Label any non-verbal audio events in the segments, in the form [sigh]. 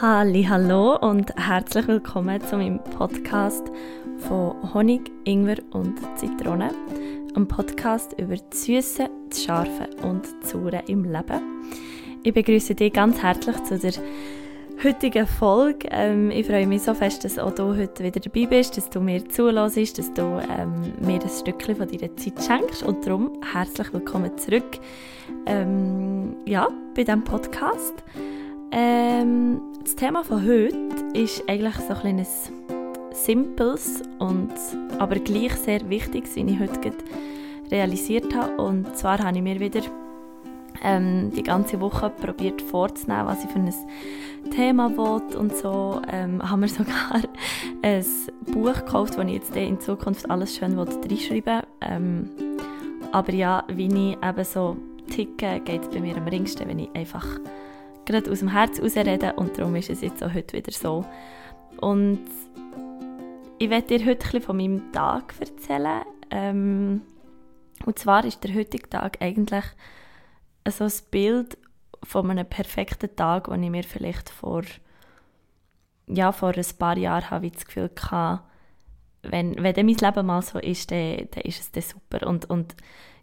Halli, hallo und herzlich willkommen zu meinem Podcast von Honig, Ingwer und Zitrone. Ein Podcast über das Süße, das Scharfe und Saure im Leben. Ich begrüße dich ganz herzlich zu der heutigen Folge. Ähm, ich freue mich so fest, dass auch du heute wieder dabei bist, dass du mir zulässt, dass du ähm, mir ein Stückchen von deiner Zeit schenkst und darum herzlich willkommen zurück ähm, ja, bei diesem Podcast. Ähm, das Thema von heute ist eigentlich so ein kleines simples und aber gleich sehr wichtiges, wie ich heute realisiert habe. Und zwar habe ich mir wieder ähm, die ganze Woche probiert vorzunehmen, was ich für ein Thema will und so. Ähm, [laughs] haben wir sogar ein Buch gekauft, wo ich jetzt in Zukunft alles schön reinschreiben will. Ähm, aber ja, wie ich eben so ticke, geht es bei mir am ringsten, wenn ich einfach gerade aus dem Herz reden und darum ist es jetzt auch heute wieder so. Und ich werde dir heute ein von meinem Tag erzählen. Ähm, und zwar ist der heutige Tag eigentlich so ein Bild von einem perfekten Tag, den ich mir vielleicht vor, ja, vor ein paar Jahren habe ich das Gefühl hatte, wenn, wenn mein Leben mal so ist, dann, dann ist es dann super. Und, und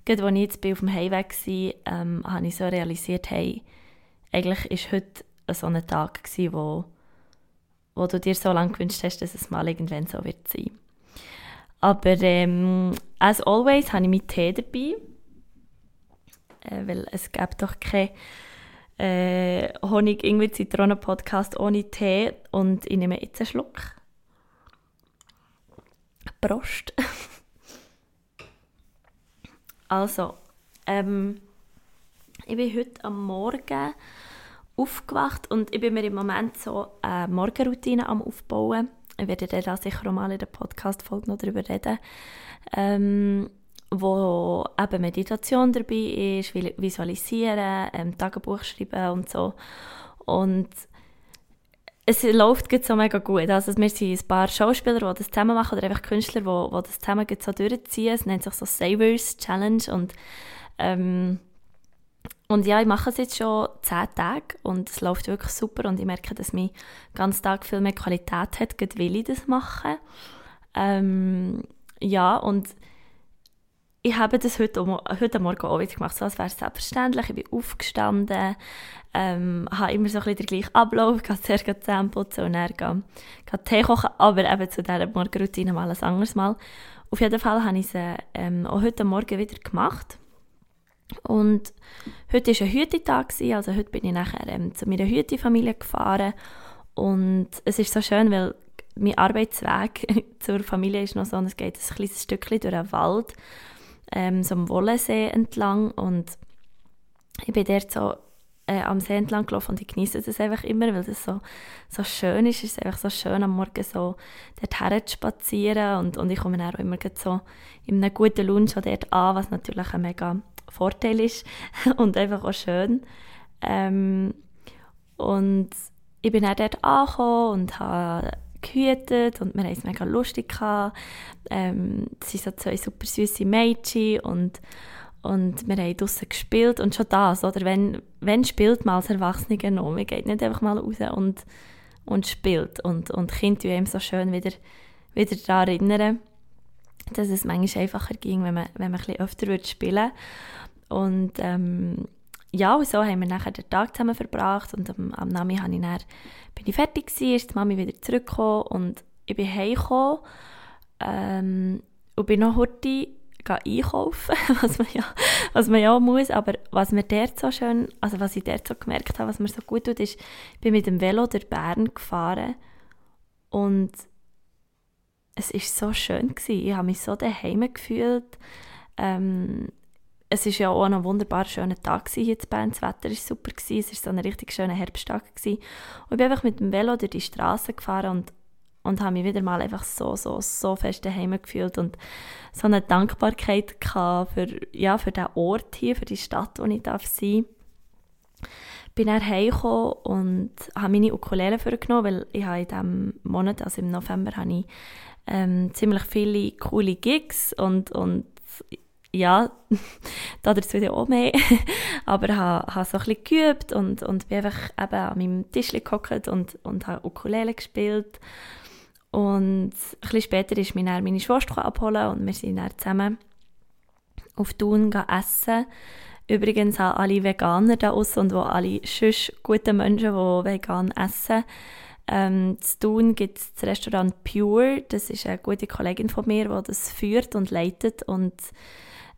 gerade als ich jetzt auf dem Heimweg war, ähm, habe ich so realisiert, hey, eigentlich war heute so ein Tag, gewesen, wo, wo du dir so lange gewünscht hast, dass es mal irgendwann so wird sein. Aber ähm, as always habe ich meinen Tee dabei, äh, weil es gibt doch keinen äh, Honig irgendwie Zitronen Podcast ohne Tee und ich nehme jetzt einen Schluck. Prost. [laughs] also, ähm, ich bin heute am Morgen aufgewacht und ich bin mir im Moment so eine Morgenroutine am aufbauen. Ich werde da sicher auch mal in der Podcast-Folge noch darüber reden. Ähm, wo eben Meditation dabei ist, Visualisieren, ähm, Tagebuch schreiben und so. Und es läuft so mega gut. Also wir sind ein paar Schauspieler, die das zusammen machen, oder einfach Künstler, die, die das zusammen so durchziehen. Es nennt sich so Savers Challenge und ähm, und ja, ich mache es jetzt schon zehn Tage und es läuft wirklich super und ich merke, dass mein ganz Tag viel mehr Qualität hat, gerade will ich das machen. Ähm, ja, und ich habe das heute, heute Morgen auch wieder gemacht, so als wäre es selbstverständlich. Ich bin aufgestanden, ähm, habe immer so ein bisschen den gleichen Ablauf, gehe zuerst Zähne putzen und dann gehe, gehe Tee kochen, aber eben zu dieser Morgenroutine mal ein anderes Mal. Auf jeden Fall habe ich es ähm, auch heute Morgen wieder gemacht. Und heute war ein Hütetag, also heute bin ich nachher ähm, zu meiner Hütefamilie gefahren. Und es ist so schön, weil mein Arbeitsweg [laughs] zur Familie ist noch so, es geht ein kleines Stückchen durch einen Wald, ähm, so am Wollensee entlang. Und ich bin dort so äh, am See entlang gelaufen und ich genieße das einfach immer, weil das so, so schön ist. Es ist einfach so schön, am Morgen so dort zu spazieren und, und ich komme dann auch immer so in einem guten Lunch dort an, was natürlich ein mega Vorteil ist [laughs] und einfach auch schön. Ähm, und ich bin dann dort angekommen und habe gehütet und wir haben es mega lustig gehabt. Ähm, das sind so zwei super süße Mädchen und, und wir haben draussen gespielt und schon das, oder wenn, wenn spielt man als Erwachsene noch, man geht nicht einfach mal raus und, und spielt und, und Kinder einem so schön wieder, wieder daran erinnern, dass es manchmal einfacher ging, wenn man, wenn man ein bisschen öfter spielen würde. Und ähm, ja, so haben wir nachher den Tag zusammen verbracht und am, am Nami ich dann, bin ich fertig gewesen, ist die Mami wieder zurückgekommen und ich bin heimgekommen ähm, und bin noch heute einkaufen, [laughs] was man, ja, was man ja muss, aber was mir dort so schön, also was ich dort so gemerkt habe, was mir so gut tut, ist, ich bin mit dem Velo durch Bern gefahren und es ist so schön gewesen. Ich habe mich so daheim gefühlt. Ähm, es ist ja auch ein wunderbar schöner Tag hier in Bern. Das Wetter war super. Es war so ein richtig schöner Herbsttag. Und ich bin einfach mit dem Velo durch die Straße gefahren und, und habe mich wieder mal einfach so, so, so fest daheim gefühlt und so eine Dankbarkeit für, ja, für den Ort hier, für die Stadt, wo ich darf sein darf. Bin dann heimgekommen und habe meine Ukulele vorgenommen, weil ich habe in diesem Monat, also im November, habe ich ähm, ziemlich viele coole Gigs und, und ja, [laughs] dazu auch mehr, [laughs] aber habe, habe so ein bisschen geübt und, und bin einfach eben an meinem Tisch gehockt und, und habe Ukulele gespielt. Und ein bisschen später ist mich dann meine Schwester abholen und wir sind dann zusammen auf Thun essen. Übrigens auch alle Veganer da außen und wo alle sonst gute Menschen, die vegan essen. Ähm, zu Thun gibt es das Restaurant Pure. Das ist eine gute Kollegin von mir, die das führt und leitet. Und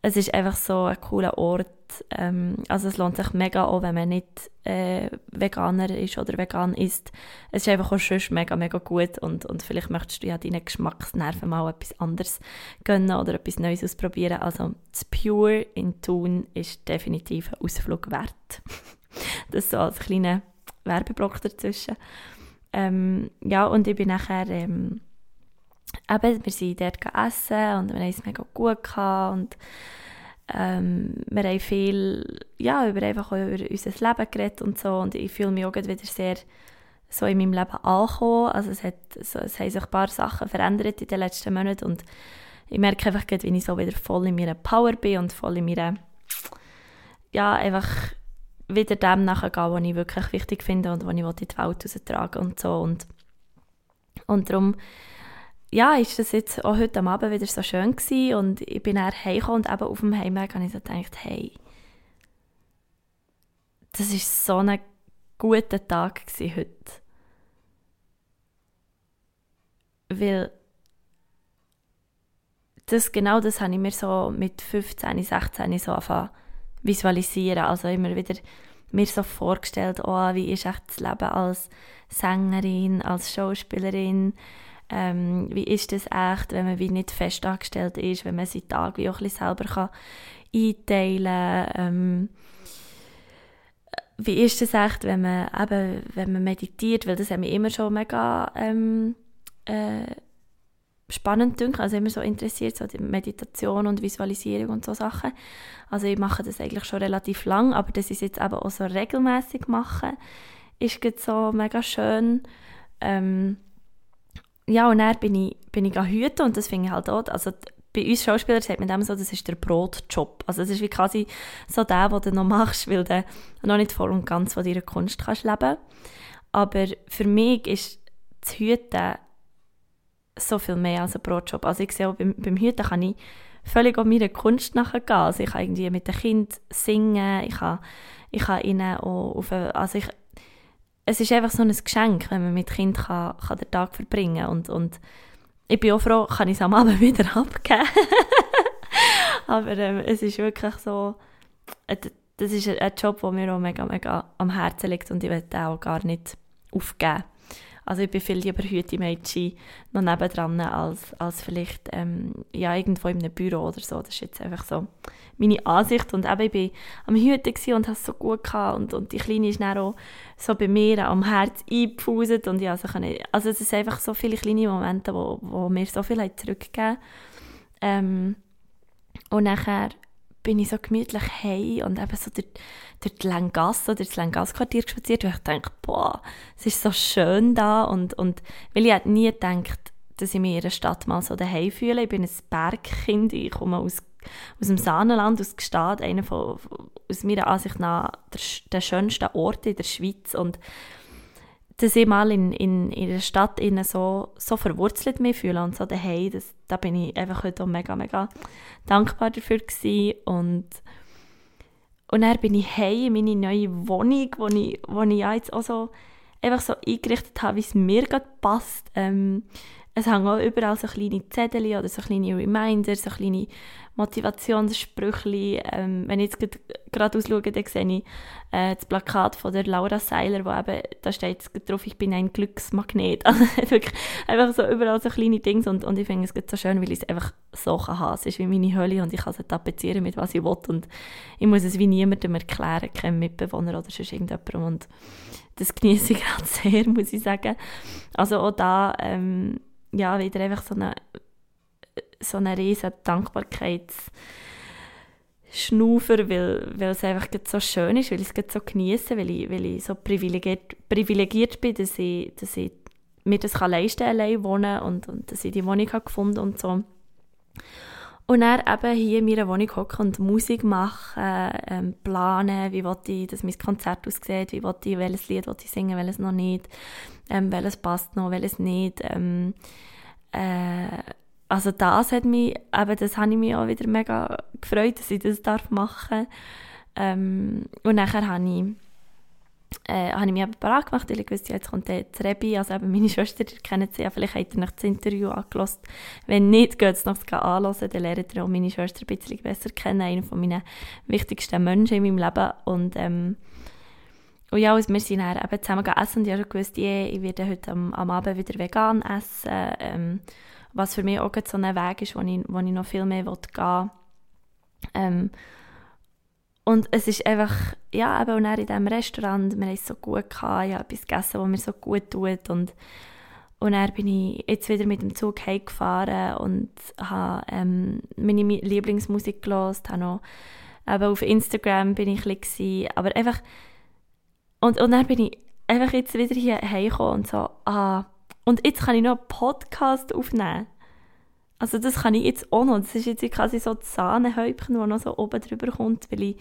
es ist einfach so ein cooler Ort. Ähm, also es lohnt sich mega auch, wenn man nicht äh, Veganer ist oder vegan ist. Es ist einfach auch schon mega, mega gut und, und vielleicht möchtest du ja deinen Geschmacksnerven mal etwas anderes gönnen oder etwas Neues ausprobieren. Also das Pure in Thun ist definitiv ein Ausflug wert. [laughs] das so als kleiner Werbeblock dazwischen. Ähm, ja, und ich bin nachher... Ähm, eben, wir sind dort essen und wir haben es mega gut gehabt und ähm, wir haben viel ja, über, einfach über unser Leben geredet und so und ich fühle mich auch wieder sehr so in meinem Leben angekommen. Also es, hat, so, es haben sich ein paar Sachen verändert in den letzten Monaten und ich merke einfach, wie ich so wieder voll in meiner Power bin und voll in meiner, ja, einfach wieder dem nachgehen, was ich wirklich wichtig finde und was ich in die Welt raustragen und so und, und darum ja, ist das jetzt auch heute Abend wieder so schön gewesen und ich bin dann heimgekommen und eben auf dem Heimweg habe ich so gedacht, hey, das ist so ein guter Tag heute. Weil das, genau das habe ich mir so mit 15, 16 so angefangen visualisieren. Also immer wieder mir so vorgestellt, oh, wie ist echt das Leben als Sängerin, als Schauspielerin, ähm, wie ist das echt, wenn man wie nicht fest angestellt ist, wenn man seinen Tag wie auch ein bisschen selber kann einteilen kann. Ähm, wie ist das echt, wenn man, eben, wenn man meditiert, weil das hat mich immer schon mega ähm, äh, spannend gedacht, also immer so interessiert, so die Meditation und Visualisierung und so Sachen. Also ich mache das eigentlich schon relativ lang, aber das ist jetzt eben auch so regelmäßig machen, ist jetzt so mega schön. Ähm, ja, und dann bin ich, bin ich hüten und das finde ich halt auch, also bei uns Schauspielern sagt man dem so, das ist der Brotjob. Also es ist wie quasi so der, den du noch machst, weil du noch nicht voll und ganz von deiner Kunst kannst leben. Aber für mich ist das Hüten so viel mehr als ein Brotjob. Also ich sehe auch beim, beim Hüten kann ich völlig auf meiner Kunst nachgehen. Also ich kann irgendwie mit den Kindern singen, ich kann, ich kann ihnen auch auf, also ich, es ist einfach so ein Geschenk, wenn man mit Kind kann, kann den Tag verbringen. Und, und ich bin auch froh, kann ich es am Abend [laughs] wieder abgeben. [laughs] Aber ähm, es ist wirklich so, äh, das ist ein Job, der mir auch mega, mega am Herzen liegt und ich will auch gar nicht aufgeben. Also ich bin viel lieber heute Mädchen noch nebendran, als, als vielleicht ähm, ja, irgendwo in einem Büro oder so. Das ist jetzt einfach so meine Ansicht. Und eben, ich war am Hüten und es so gut. Und, und die Kleine ist dann auch so bei mir am Herz eingepfuset. Und ja, also, also es sind einfach so viele kleine Momente, wo, wo mir so viel zurückgegeben ähm, Und nachher bin ich so gemütlich hey und eben so durch, durch die Langasse oder das Langasse-Quartier spaziert und ich dachte, boah, es ist so schön da und, und weil ich nie gedacht, dass ich mich in einer Stadt mal so daheim fühle. Ich bin ein Bergkind, ich komme aus, aus dem Saanenland, aus Gstaad, einer von, aus meiner Ansicht nach der, der schönsten Orte in der Schweiz und dass ich mal in, in, in der Stadt so, so verwurzelt mich fühle und so daheim, das, da bin ich einfach heute auch mega, mega dankbar dafür gewesen. und und dann bin ich heim in meine neue Wohnung, wo ich, wo ich jetzt auch so einfach so eingerichtet habe, wie es mir gerade passt. Ähm, es hängen auch überall so kleine Zettel oder so kleine Reminder, so kleine Motivationssprüche. Ähm, wenn ich jetzt gerade ausschaue, dann sehe ich äh, das Plakat von der Laura Seiler, wo eben, da steht drauf, ich bin ein Glücksmagnet. [laughs] Also wirklich einfach so überall so kleine Dinge und, und ich finde es so schön, weil ich es einfach so kann. Es ist wie meine Hölle und ich kann es tapezieren mit was ich will und ich muss es wie niemandem erklären, keinem Mitbewohner oder sonst irgendjemandem und das genieße ich gerade sehr, muss ich sagen. Also auch da, ähm, ja, wieder einfach so eine so eine riesen Dankbarkeits weil, weil es einfach so schön ist, weil ich es so genieße, weil ich, weil ich so privilegiert, privilegiert bin, dass ich, dass ich mir das kann leisten allein wohnen und, und dass ich die Wohnung habe gefunden und so. Und dann eben hier in meiner Wohnung hocken und Musik machen, ähm, planen, wie ich, dass mein Konzert aussieht, wie ich, welches Lied will ich singen, welches noch nicht, ähm, welches passt noch, welches nicht. Ähm, äh, also das hat mich, eben, das habe ich mich auch wieder mega gefreut, dass ich das darf machen ähm, Und nachher habe ich äh, habe ich mich eben bereit gemacht, weil ich wusste, jetzt kommt das Rebi, also eben meine [laughs] Schwester, ihr kennt sie ja, vielleicht habt ihr noch das Interview angelassen. Wenn nicht, geht es noch anhören, dann lernt ihr auch meine Schwester ein bisschen besser kennen, einer von meinen wichtigsten Menschen in meinem Leben. Und, ähm, und ja, also wir sind dann eben zusammen essen und ich habe gewusst, yeah, ich werde heute am, am Abend wieder vegan essen, ähm, was für mich auch so ein Weg ist, wo ich, wo ich noch viel mehr gehen will. Ähm, und es ist einfach, ja, eben auch in diesem Restaurant, wir haben es so gut gehabt, ich habe etwas gegessen, was mir so gut tut und, und dann bin ich jetzt wieder mit dem Zug heimgefahren und habe ähm, meine Lieblingsmusik gehört, habe noch, eben auf Instagram bin ich ein bisschen, aber einfach, und, und dann bin ich einfach jetzt wieder hier heimgekommen und so, ah, und jetzt kann ich noch einen Podcast aufnehmen. Also das kann ich jetzt auch noch. Das ist jetzt quasi so das Sahnehäubchen, das noch so oben drüber kommt, weil ich,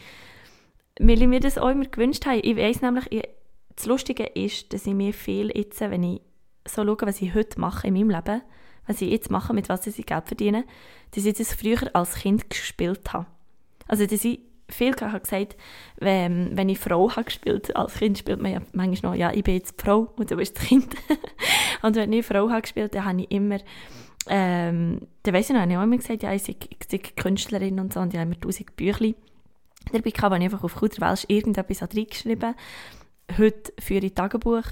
weil ich mir das auch immer gewünscht habe. Ich weiss nämlich, ich, das Lustige ist, dass ich mir viel jetzt, wenn ich so schaue, was ich heute mache in meinem Leben, was ich jetzt mache, mit was ich Geld verdiene, dass ich das früher als Kind gespielt habe. Also dass ich viel habe gesagt, wenn, wenn ich Frau habe gespielt, als Kind spielt man ja manchmal noch, ja, ich bin jetzt Frau und du bist das Kind. [laughs] und wenn ich Frau habe gespielt, dann habe ich immer ähm, dann weiss ich noch, ich habe immer gesagt, ja, ich sei, ich sei Künstlerin und so, und ich habe immer tausend Büchlein dabei gehabt, habe ich einfach auf Kuderwelsch irgendetwas reingeschrieben. Heute führe ich Tagebuch.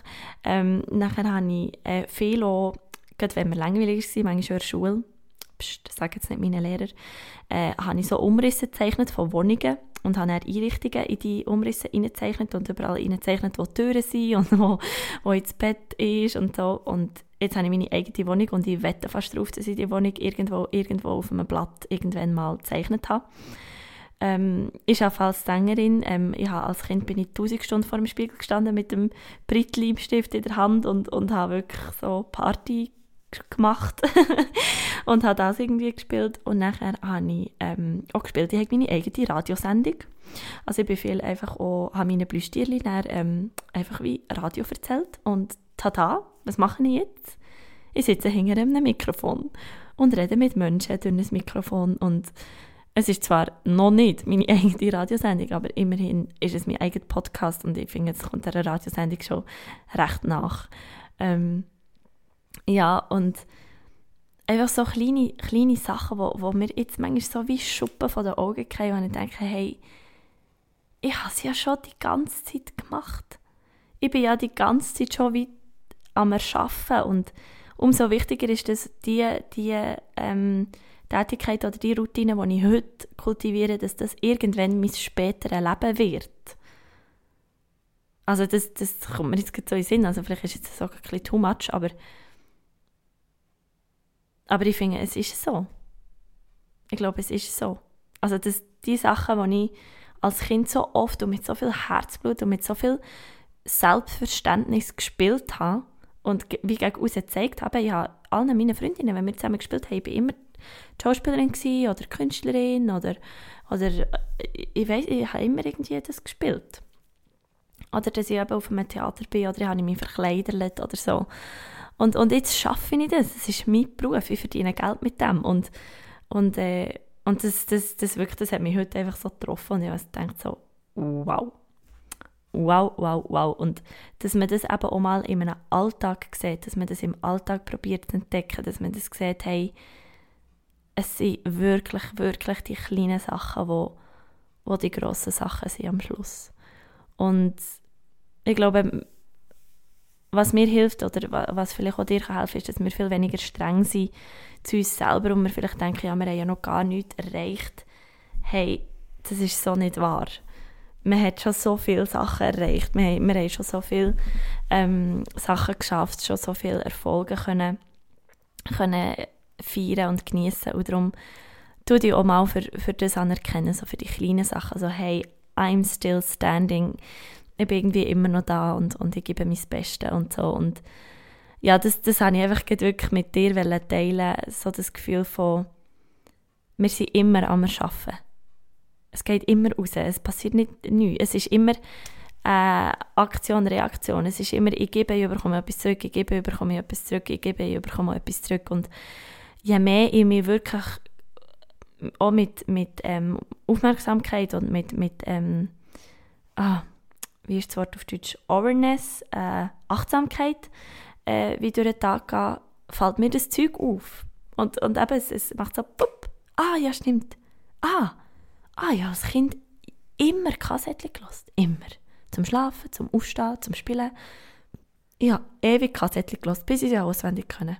Ähm, nachher habe ich äh, viel auch, gerade wenn wir langweilig waren, manchmal schon in der Schule, Psst, das sagen jetzt nicht meine Lehrer, äh, habe ich so Umrisse gezeichnet von Wohnungen und habe dann Einrichtungen in die Umrisse hineingezeichnet und überall hineingezeichnet, wo die Türen sind und [laughs] wo, wo das Bett ist und so. Und jetzt habe ich meine eigene Wohnung und ich wette fast darauf, dass ich die Wohnung irgendwo, irgendwo auf einem Blatt irgendwann mal gezeichnet habe. Ähm, ich arbeite als Sängerin. Ähm, ich habe, als Kind bin ich tausend Stunden vor dem Spiegel gestanden mit dem Brittleibstift in der Hand und, und habe wirklich so Party gemacht [laughs] und habe das irgendwie gespielt und nachher habe ich ähm, auch gespielt. Ich habe meine eigene Radiosendung. Also ich bin einfach auch, habe meine Blüstierli ähm, einfach wie Radio erzählt und tada, was mache ich jetzt? Ich sitze hinter einem Mikrofon und rede mit Menschen durch ein Mikrofon und es ist zwar noch nicht meine [laughs] eigene Radiosendung, aber immerhin ist es mein eigener Podcast und ich finde, es kommt der Radiosendung schon recht nach. Ähm, ja, und einfach so kleine, kleine Sachen, wo, wo mir jetzt manchmal so wie Schuppen von den Augen kriegen, und ich denke, hey, ich habe es ja schon die ganze Zeit gemacht. Ich bin ja die ganze Zeit schon wie am Erschaffen und umso wichtiger ist, dass die, die ähm, Tätigkeit oder die Routine, die ich heute kultiviere, dass das irgendwann mein späteres Leben wird. Also das, das kommt mir jetzt so in den Sinn, also vielleicht ist es so ein bisschen too much, aber aber ich finde, es ist so. Ich glaube, es ist so. Also dass die Sachen, die ich als Kind so oft und mit so viel Herzblut und mit so viel Selbstverständnis gespielt habe und wie gegen außen gezeigt habe, ich habe allen meinen Freundinnen, wenn wir zusammen gespielt haben, ich immer Schauspielerin oder Künstlerin oder, oder äh, ich weiß, ich habe immer irgendwie das gespielt. Oder dass ich eben auf einem Theater bin oder ich habe mich verkleidert oder so. Und, und jetzt schaffe ich das. Es ist mein Beruf. Ich verdiene Geld mit dem. Und, und, äh, und das, das, das, wirklich, das hat mich heute einfach so getroffen. Und ich gedacht so, wow. Wow, wow, wow. Und dass man das eben auch mal in einem Alltag sieht, dass man das im Alltag probiert zu entdecken, dass man das sieht, hey, es sind wirklich, wirklich die kleinen Sachen, wo, wo die grossen Sachen sind am Schluss. Und ich glaube, was mir hilft oder was vielleicht auch dir helfen kann, ist, dass wir viel weniger streng sind zu uns selber und wir vielleicht denken, ja, wir haben ja noch gar nichts erreicht. Hey, das ist so nicht wahr. Man hat schon so viele Sachen erreicht. Wir haben, wir haben schon so viele ähm, Sachen geschafft, schon so viele Erfolge können, können feiern und genießen. Und darum tu dich auch mal für, für das anerkennen, so für die kleinen Sachen. Also, hey, I'm still standing ich bin irgendwie immer noch da und, und ich gebe mein Bestes und so. Und ja, das, das habe ich einfach wirklich mit dir teilen so das Gefühl von, wir sind immer am Arbeiten. Es geht immer raus, es passiert nicht nichts. Es ist immer äh, Aktion, Reaktion. Es ist immer, ich gebe, ich bekomme etwas zurück, ich gebe, ich bekomme etwas zurück, ich gebe, ich bekomme etwas zurück. Und je mehr ich mich wirklich auch mit, mit ähm, Aufmerksamkeit und mit, mit ähm, ah, wie ist das Wort auf Deutsch, Awareness, äh, Achtsamkeit, äh, wie durch den Tag gehe, fällt mir das Zeug auf. Und, und eben, es, es macht so, pup, ah, ja, stimmt. Ah, ah ja, als Kind immer Kassettchen gelassen. Immer. Zum Schlafen, zum Aufstehen, zum Spielen. Ich habe ewig Kassettchen gelassen, bis ich sie auswendig können.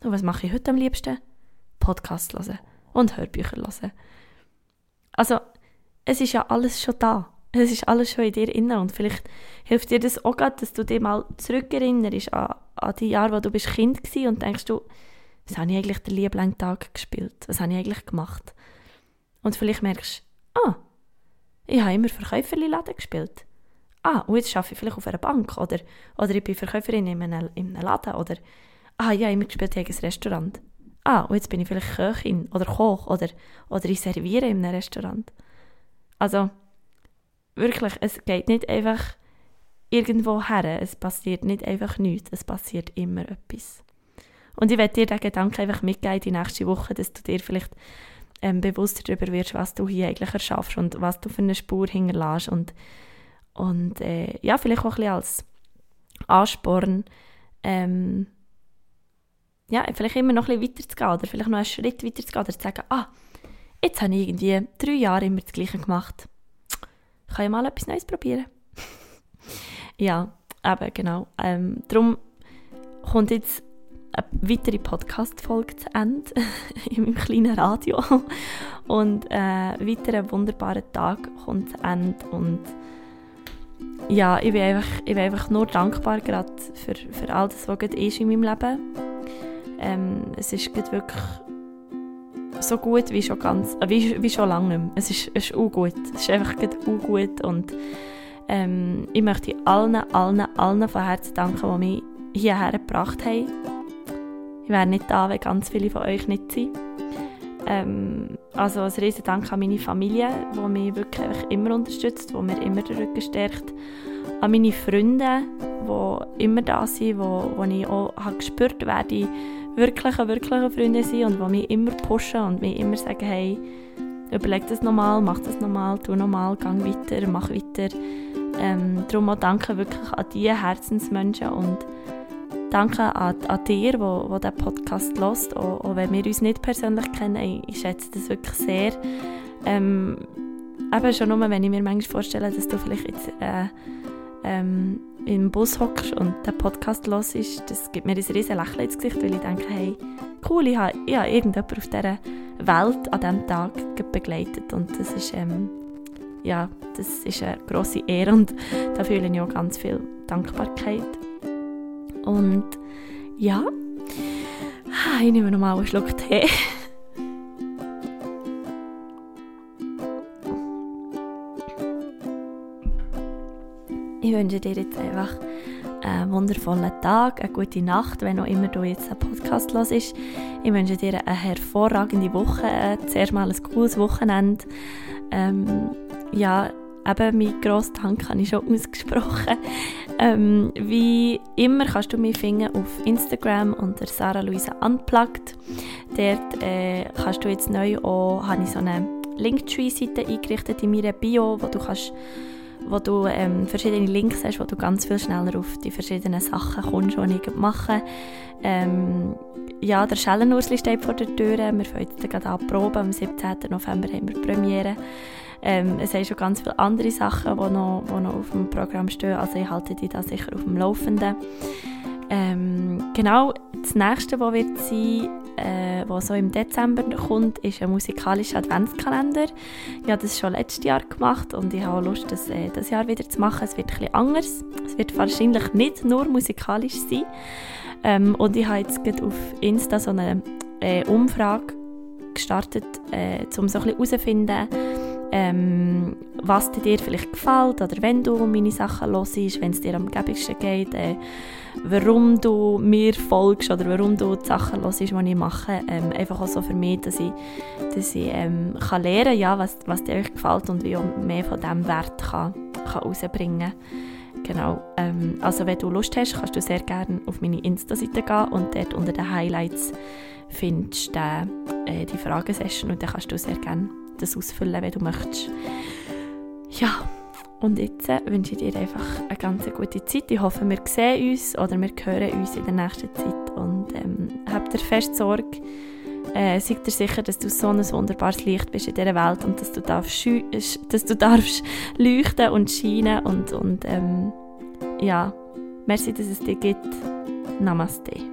Und was mache ich heute am liebsten? Podcast hören und Hörbücher hören. Also, es ist ja alles schon da. Es ist alles schon in dir inne und vielleicht hilft dir das auch gerade, dass du dich mal zurückerinnerst an, an die Jahre, wo du bist Kind warst und denkst du, was habe ich eigentlich den lieben Tag gespielt? Was habe ich eigentlich gemacht? Und vielleicht merkst du, ah, ich habe immer Verkäuferladen gespielt. Ah, und jetzt arbeite ich vielleicht auf einer Bank oder, oder ich bin Verkäuferin in einem, in einem Laden oder ah, ich habe immer gespielt in einem Restaurant. Ah, und jetzt bin ich vielleicht Köchin oder Koch oder, oder ich serviere in einem Restaurant. Also, wirklich, es geht nicht einfach irgendwo her. Es passiert nicht einfach nichts. Es passiert immer etwas. Und ich werde dir den Gedanken einfach mitgeben die nächste Woche, dass du dir vielleicht ähm, bewusster darüber wirst, was du hier eigentlich erschaffst und was du für eine Spur hinterlässt. Und, und äh, ja, vielleicht auch ein bisschen als Ansporn, ähm, ja, vielleicht immer noch ein bisschen weiterzugehen oder vielleicht noch einen Schritt weiterzugehen oder zu sagen, ah, jetzt habe ich irgendwie drei Jahre immer das Gleiche gemacht. Ich kann ja mal etwas Neues probieren. [laughs] ja, aber genau. Ähm, darum kommt jetzt eine weitere Podcast-Folge zu Ende [laughs] in meinem kleinen Radio. Und äh, ein weiterer wunderbarer Tag kommt zu Ende. Und ja, ich bin einfach, ich bin einfach nur dankbar gerade für, für all das, was gerade ist in meinem Leben. Ähm, es ist wirklich so gut wie schon ganz, wie, wie schon lange nicht mehr. Es ist, es ist gut. Es ist einfach auch gut und ähm, ich möchte allen, allen, allen von Herzen danken, die mich hierher gebracht haben. Wäre nicht da, wenn ganz viele von euch nicht sind. Ähm, also ein riesen Dank an meine Familie, die mich wirklich immer unterstützt, die mir immer den Rücken stärkt. An meine Freunde, die immer da sind, wo, wo ich auch habe gespürt wer die wirkliche, wirkliche Freunde sind und die mich immer pushen und mir immer sagen, hey, überleg das nochmal, mach das nochmal, tu nochmal, gang weiter, mach weiter. Ähm, darum auch danke wirklich an diese Herzensmenschen und danke an, an dir, wo, wo den Podcast hörst, auch, auch wenn wir uns nicht persönlich kennen. Ich schätze das wirklich sehr. Ähm, eben schon nur, wenn ich mir manchmal vorstelle, dass du vielleicht jetzt äh, ähm, im Bus hockst und den Podcast los ist, das gibt mir ein riesiges Lächeln ins Gesicht, weil ich denke, hey, cool, ich habe, habe irgendjemanden auf dieser Welt an diesem Tag begleitet und das ist, ähm, ja, das ist eine grosse Ehre und da fühle ich auch ganz viel Dankbarkeit. Und ja, ich nehme nochmal einen Schluck Tee. Ich wünsche dir jetzt einfach einen wundervollen Tag, eine gute Nacht, wenn auch immer du jetzt einen Podcast hörst. Ich wünsche dir eine hervorragende Woche, äh, zuerst mal ein cooles Wochenende. Ähm, ja, eben mein grosser Dank habe ich schon [laughs] ausgesprochen. Ähm, wie immer kannst du mich finden auf Instagram unter Sarah Luisa Unplugged. Dort äh, kannst du jetzt neu auch, habe ich so eine Linktree-Seite eingerichtet in meiner Bio, wo du kannst wo du ähm, verschiedene Links hast, wo du ganz viel schneller auf die verschiedenen Sachen kommst, die ich machen ähm, ja, der Schellenursli steht vor der Tür. Wir fangen jetzt gerade an Proben. Am 17. November haben wir Premiere. Ähm, es sind schon ganz viele andere Sachen, die noch, die noch auf dem Programm stehen. Also ich halte dich da sicher auf dem Laufenden. Ähm, genau, das nächste, was wird sein, äh, was so im Dezember kommt, ist ein musikalischer Adventskalender. Ich habe das schon letztes Jahr gemacht und ich habe Lust, das äh, das Jahr wieder zu machen. Es wird ein bisschen anders. Es wird wahrscheinlich nicht nur musikalisch sein. Ähm, und ich habe jetzt auf Insta so eine äh, Umfrage gestartet, äh, um so ein bisschen herauszufinden, ähm, was dir vielleicht gefällt oder wenn du meine Sachen hörst, wenn es dir am gäbigsten geht, äh, warum du mir folgst oder warum du die Sachen hörst, die ich mache. Ähm, einfach auch so für mich, dass ich, dass ich ähm, kann lernen ja, was, was dir gefällt und wie ich mehr von diesem Wert kann, kann rausbringen kann. Genau. Ähm, also wenn du Lust hast, kannst du sehr gerne auf meine Insta-Seite gehen und dort unter den Highlights findest du äh, die Fragesession und dann kannst du sehr gerne das ausfüllen, wenn du möchtest. Ja, und jetzt äh, wünsche ich dir einfach eine ganz gute Zeit. Ich hoffe, wir sehen uns oder wir hören uns in der nächsten Zeit und ähm, habt dir fest Sorge, äh, sei dir sicher, dass du so ein wunderbares Licht bist in dieser Welt und dass du darfst, dass du darfst [laughs] leuchten und scheinen und, und ähm, ja, merci, dass es dir gibt. Namaste.